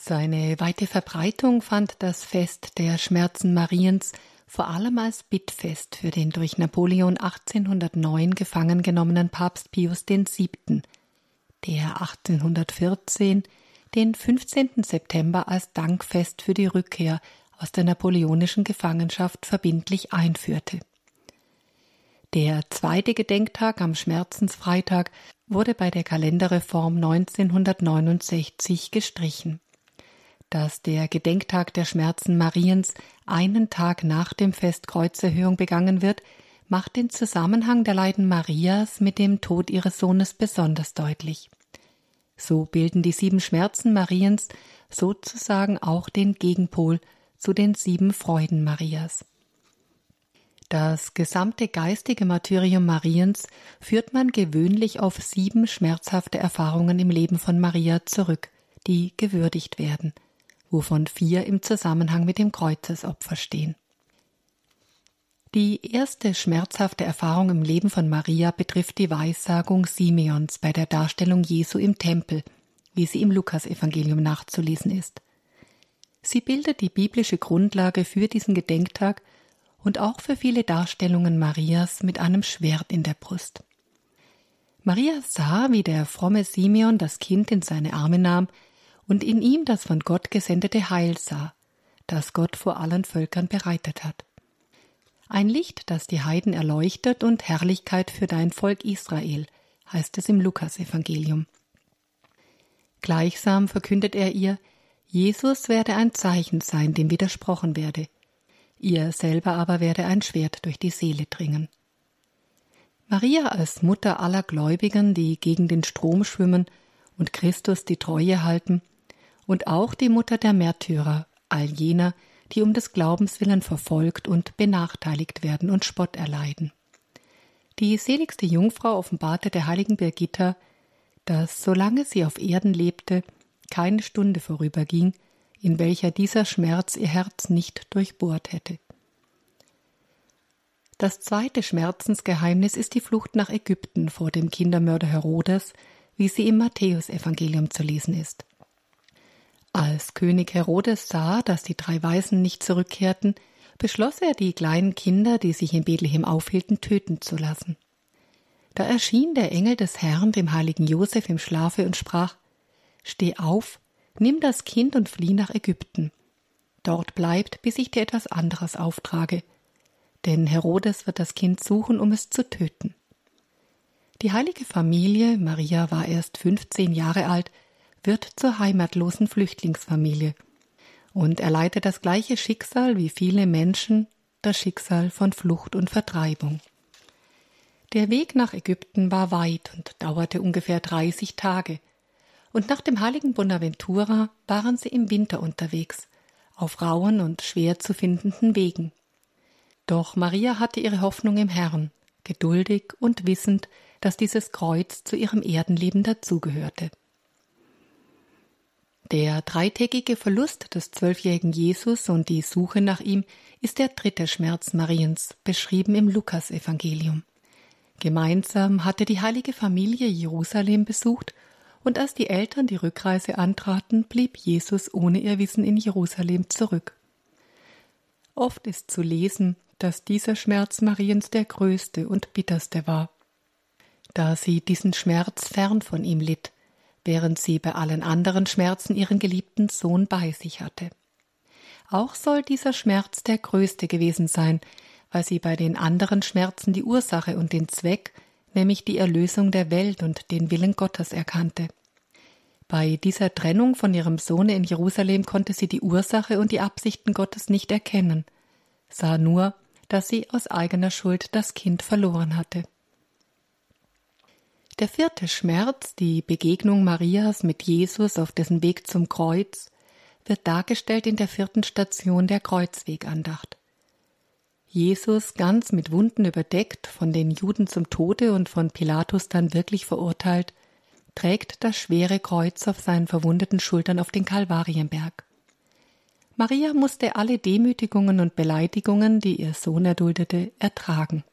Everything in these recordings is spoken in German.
Seine weite Verbreitung fand das Fest der Schmerzen Mariens vor allem als Bittfest für den durch Napoleon 1809 gefangen genommenen Papst Pius VII., der 1814 den 15. September als Dankfest für die Rückkehr aus der napoleonischen Gefangenschaft verbindlich einführte. Der zweite Gedenktag am Schmerzensfreitag wurde bei der Kalenderreform 1969 gestrichen. Dass der Gedenktag der Schmerzen Mariens einen Tag nach dem Fest Kreuzerhöhung begangen wird, macht den Zusammenhang der Leiden Marias mit dem Tod ihres Sohnes besonders deutlich. So bilden die sieben Schmerzen Mariens sozusagen auch den Gegenpol zu den sieben Freuden Marias. Das gesamte geistige Martyrium Mariens führt man gewöhnlich auf sieben schmerzhafte Erfahrungen im Leben von Maria zurück, die gewürdigt werden, wovon vier im Zusammenhang mit dem Kreuzesopfer stehen. Die erste schmerzhafte Erfahrung im Leben von Maria betrifft die Weissagung Simeons bei der Darstellung Jesu im Tempel, wie sie im Lukasevangelium nachzulesen ist. Sie bildet die biblische Grundlage für diesen Gedenktag und auch für viele Darstellungen Marias mit einem Schwert in der Brust. Maria sah, wie der fromme Simeon das Kind in seine Arme nahm und in ihm das von Gott gesendete Heil sah, das Gott vor allen Völkern bereitet hat. Ein Licht, das die Heiden erleuchtet und Herrlichkeit für dein Volk Israel, heißt es im Lukasevangelium. Gleichsam verkündet er ihr, Jesus werde ein Zeichen sein, dem widersprochen werde, ihr selber aber werde ein Schwert durch die Seele dringen. Maria als Mutter aller Gläubigen, die gegen den Strom schwimmen und Christus die Treue halten, und auch die Mutter der Märtyrer, all jener, die um des Glaubens willen verfolgt und benachteiligt werden und Spott erleiden. Die seligste Jungfrau offenbarte der heiligen Birgitta, dass, solange sie auf Erden lebte, keine Stunde vorüberging, in welcher dieser Schmerz ihr Herz nicht durchbohrt hätte. Das zweite Schmerzensgeheimnis ist die Flucht nach Ägypten vor dem Kindermörder Herodes, wie sie im Matthäusevangelium zu lesen ist. Als König Herodes sah, dass die drei Weisen nicht zurückkehrten, beschloss er, die kleinen Kinder, die sich in Bethlehem aufhielten, töten zu lassen. Da erschien der Engel des Herrn dem heiligen Josef im Schlafe und sprach Steh auf, nimm das Kind und flieh nach Ägypten. Dort bleibt, bis ich dir etwas anderes auftrage. Denn Herodes wird das Kind suchen, um es zu töten. Die heilige Familie, Maria war erst fünfzehn Jahre alt, wird zur heimatlosen Flüchtlingsfamilie und erleidet das gleiche Schicksal wie viele Menschen, das Schicksal von Flucht und Vertreibung. Der Weg nach Ägypten war weit und dauerte ungefähr 30 Tage, und nach dem heiligen Bonaventura waren sie im Winter unterwegs, auf rauen und schwer zu findenden Wegen. Doch Maria hatte ihre Hoffnung im Herrn, geduldig und wissend, dass dieses Kreuz zu ihrem Erdenleben dazugehörte. Der dreitägige Verlust des zwölfjährigen Jesus und die Suche nach ihm ist der dritte Schmerz Mariens, beschrieben im Lukasevangelium. Gemeinsam hatte die heilige Familie Jerusalem besucht, und als die Eltern die Rückreise antraten, blieb Jesus ohne ihr Wissen in Jerusalem zurück. Oft ist zu lesen, dass dieser Schmerz Mariens der größte und bitterste war. Da sie diesen Schmerz fern von ihm litt, während sie bei allen anderen Schmerzen ihren geliebten Sohn bei sich hatte. Auch soll dieser Schmerz der größte gewesen sein, weil sie bei den anderen Schmerzen die Ursache und den Zweck, nämlich die Erlösung der Welt und den Willen Gottes erkannte. Bei dieser Trennung von ihrem Sohne in Jerusalem konnte sie die Ursache und die Absichten Gottes nicht erkennen, sah nur, dass sie aus eigener Schuld das Kind verloren hatte. Der vierte Schmerz, die Begegnung Marias mit Jesus auf dessen Weg zum Kreuz, wird dargestellt in der vierten Station der Kreuzwegandacht. Jesus, ganz mit Wunden überdeckt, von den Juden zum Tode und von Pilatus dann wirklich verurteilt, trägt das schwere Kreuz auf seinen verwundeten Schultern auf den Kalvarienberg. Maria musste alle Demütigungen und Beleidigungen, die ihr Sohn erduldete, ertragen.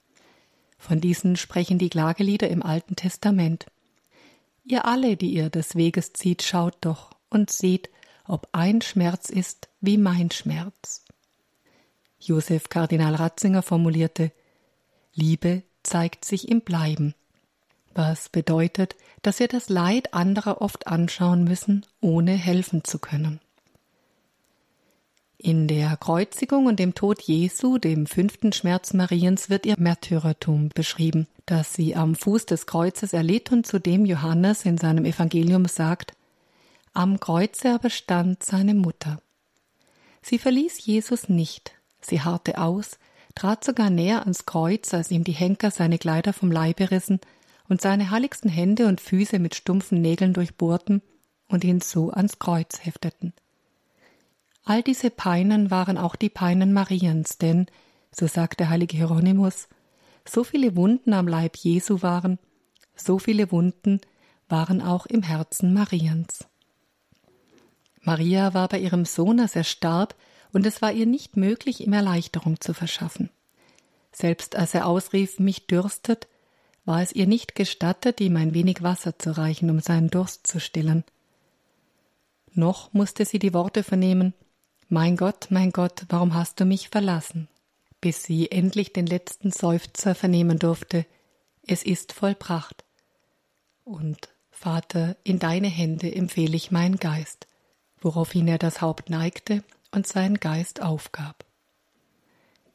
Von diesen sprechen die Klagelieder im Alten Testament. Ihr alle, die ihr des Weges zieht, schaut doch und seht, ob ein Schmerz ist wie mein Schmerz. Josef Kardinal Ratzinger formulierte Liebe zeigt sich im Bleiben, was bedeutet, dass wir das Leid anderer oft anschauen müssen, ohne helfen zu können. In der Kreuzigung und dem Tod Jesu, dem fünften Schmerz Mariens, wird ihr Märtyrertum beschrieben, das sie am Fuß des Kreuzes erlitt und zu dem Johannes in seinem Evangelium sagt, am Kreuze aber stand seine Mutter. Sie verließ Jesus nicht, sie harrte aus, trat sogar näher ans Kreuz, als ihm die Henker seine Kleider vom Leibe rissen und seine heiligsten Hände und Füße mit stumpfen Nägeln durchbohrten und ihn so ans Kreuz hefteten. All diese Peinen waren auch die Peinen Mariens, denn, so sagt der heilige Hieronymus, so viele Wunden am Leib Jesu waren, so viele Wunden waren auch im Herzen Mariens. Maria war bei ihrem Sohn, als er starb, und es war ihr nicht möglich, ihm Erleichterung zu verschaffen. Selbst als er ausrief, mich dürstet, war es ihr nicht gestattet, ihm ein wenig Wasser zu reichen, um seinen Durst zu stillen. Noch musste sie die Worte vernehmen Mein Gott, mein Gott, warum hast du mich verlassen? bis sie endlich den letzten Seufzer vernehmen durfte Es ist vollbracht. Und Vater, in deine Hände empfehle ich meinen Geist, woraufhin er das Haupt neigte und seinen Geist aufgab.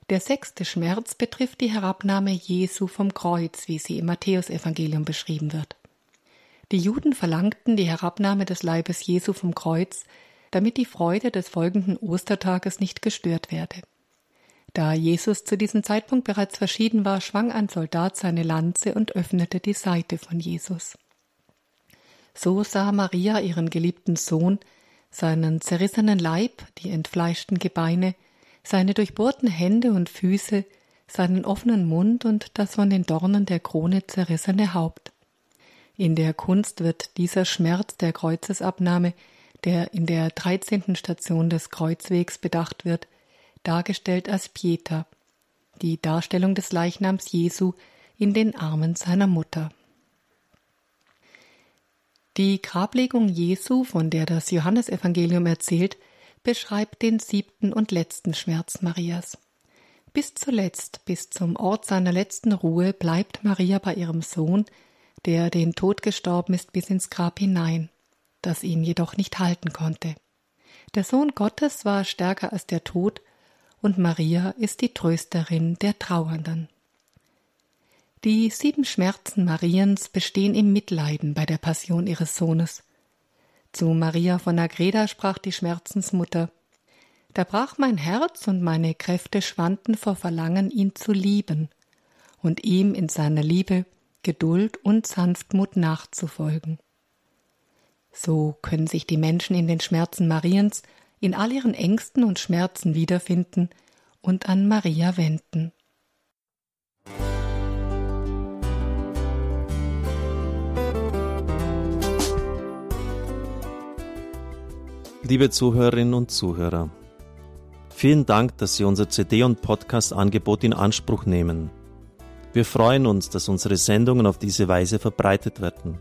Der sechste Schmerz betrifft die Herabnahme Jesu vom Kreuz, wie sie im Matthäusevangelium beschrieben wird. Die Juden verlangten die Herabnahme des Leibes Jesu vom Kreuz, damit die Freude des folgenden Ostertages nicht gestört werde. Da Jesus zu diesem Zeitpunkt bereits verschieden war, schwang ein Soldat seine Lanze und öffnete die Seite von Jesus. So sah Maria ihren geliebten Sohn, seinen zerrissenen Leib, die entfleischten Gebeine, seine durchbohrten Hände und Füße, seinen offenen Mund und das von den Dornen der Krone zerrissene Haupt. In der Kunst wird dieser Schmerz der Kreuzesabnahme, der in der dreizehnten Station des Kreuzwegs bedacht wird, dargestellt als Pieta, die Darstellung des Leichnams Jesu in den Armen seiner Mutter. Die Grablegung Jesu, von der das Johannesevangelium erzählt, beschreibt den siebten und letzten Schmerz Marias. Bis zuletzt, bis zum Ort seiner letzten Ruhe, bleibt Maria bei ihrem Sohn, der den Tod gestorben ist bis ins Grab hinein, das ihn jedoch nicht halten konnte. Der Sohn Gottes war stärker als der Tod, und Maria ist die Trösterin der Trauernden. Die sieben Schmerzen Mariens bestehen im Mitleiden bei der Passion ihres Sohnes. Zu Maria von Agreda sprach die Schmerzensmutter Da brach mein Herz und meine Kräfte schwanden vor Verlangen, ihn zu lieben und ihm in seiner Liebe Geduld und Sanftmut nachzufolgen. So können sich die Menschen in den Schmerzen Mariens in all ihren Ängsten und Schmerzen wiederfinden und an Maria wenden. Liebe Zuhörerinnen und Zuhörer, vielen Dank, dass Sie unser CD- und Podcast-Angebot in Anspruch nehmen. Wir freuen uns, dass unsere Sendungen auf diese Weise verbreitet werden.